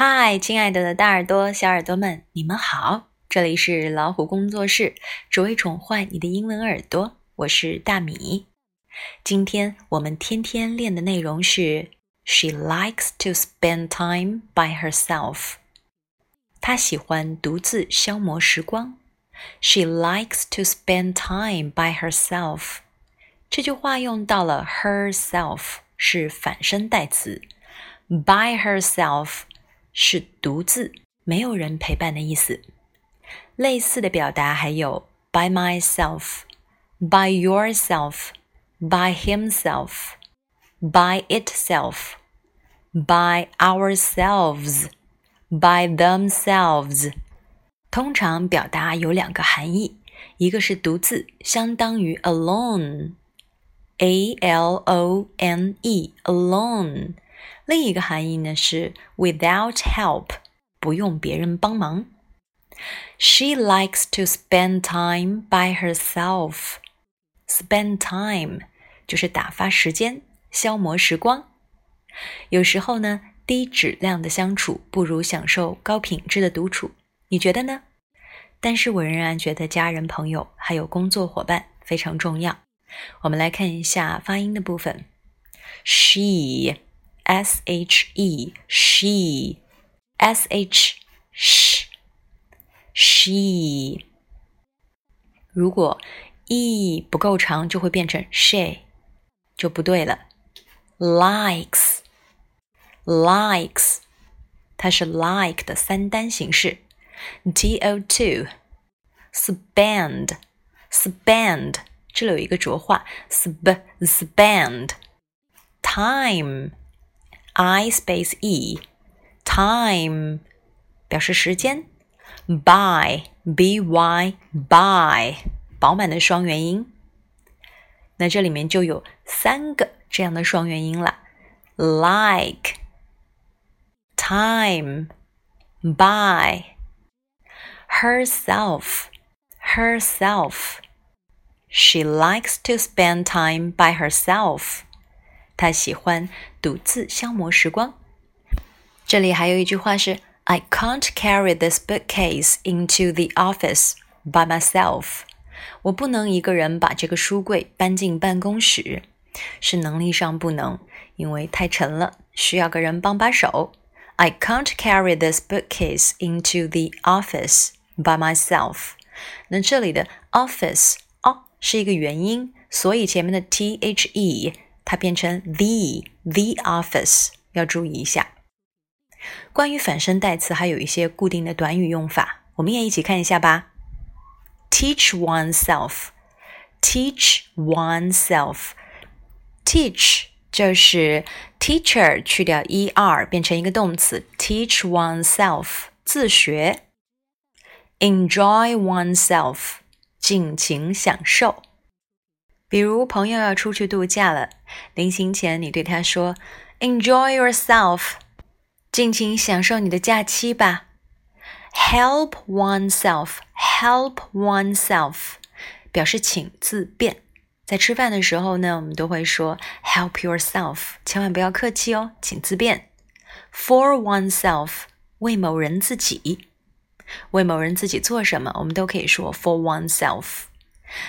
嗨，亲爱的的大耳朵、小耳朵们，你们好！这里是老虎工作室，只为宠坏你的英文耳朵。我是大米。今天我们天天练的内容是：She likes to spend time by herself。她喜欢独自消磨时光。She likes to spend time by herself。这句话用到了 herself，是反身代词。By herself 是独自，没有人陪伴的意思。类似的表达还有 by myself、by yourself、by himself、by itself、by ourselves、by themselves。通常表达有两个含义，一个是独自，相当于 alone，a l o n e，alone。另一个含义呢是 without help，不用别人帮忙。She likes to spend time by herself. Spend time 就是打发时间、消磨时光。有时候呢，低质量的相处不如享受高品质的独处。你觉得呢？但是我仍然觉得家人、朋友还有工作伙伴非常重要。我们来看一下发音的部分。She s h e she s h sh she，如果 e 不够长，就会变成 she，就不对了。likes likes，它是 like 的三单形式。t o two spend spend，这里有一个浊化，sp spend time。 I space e time 表示时间，by b y by 饱满的双元音。那这里面就有三个这样的双元音了，like time by herself herself she likes to spend time by herself 他喜欢独自消磨时光。这里还有一句话是：“I can't carry this bookcase into the office by myself。”我不能一个人把这个书柜搬进办公室，是能力上不能，因为太沉了，需要个人帮把手。I can't carry this bookcase into the office by myself。那这里的 office 哦是一个元音，所以前面的 the 它变成 the the office，要注意一下。关于反身代词，还有一些固定的短语用法，我们也一起看一下吧。Teach oneself，teach oneself，teach 就是 teacher 去掉 er 变成一个动词，teach oneself 自学。Enjoy oneself，尽情享受。比如朋友要出去度假了，临行前你对他说：“Enjoy yourself，尽情享受你的假期吧。”Help oneself，help oneself，表示请自便。在吃饭的时候呢，我们都会说 “Help yourself”，千万不要客气哦，请自便。For oneself，为某人自己，为某人自己做什么，我们都可以说 “For oneself”。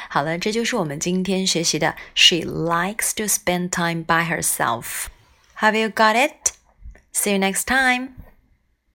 好了，这就是我们今天学习的。She likes to spend time by herself. Have you got it? See you next time.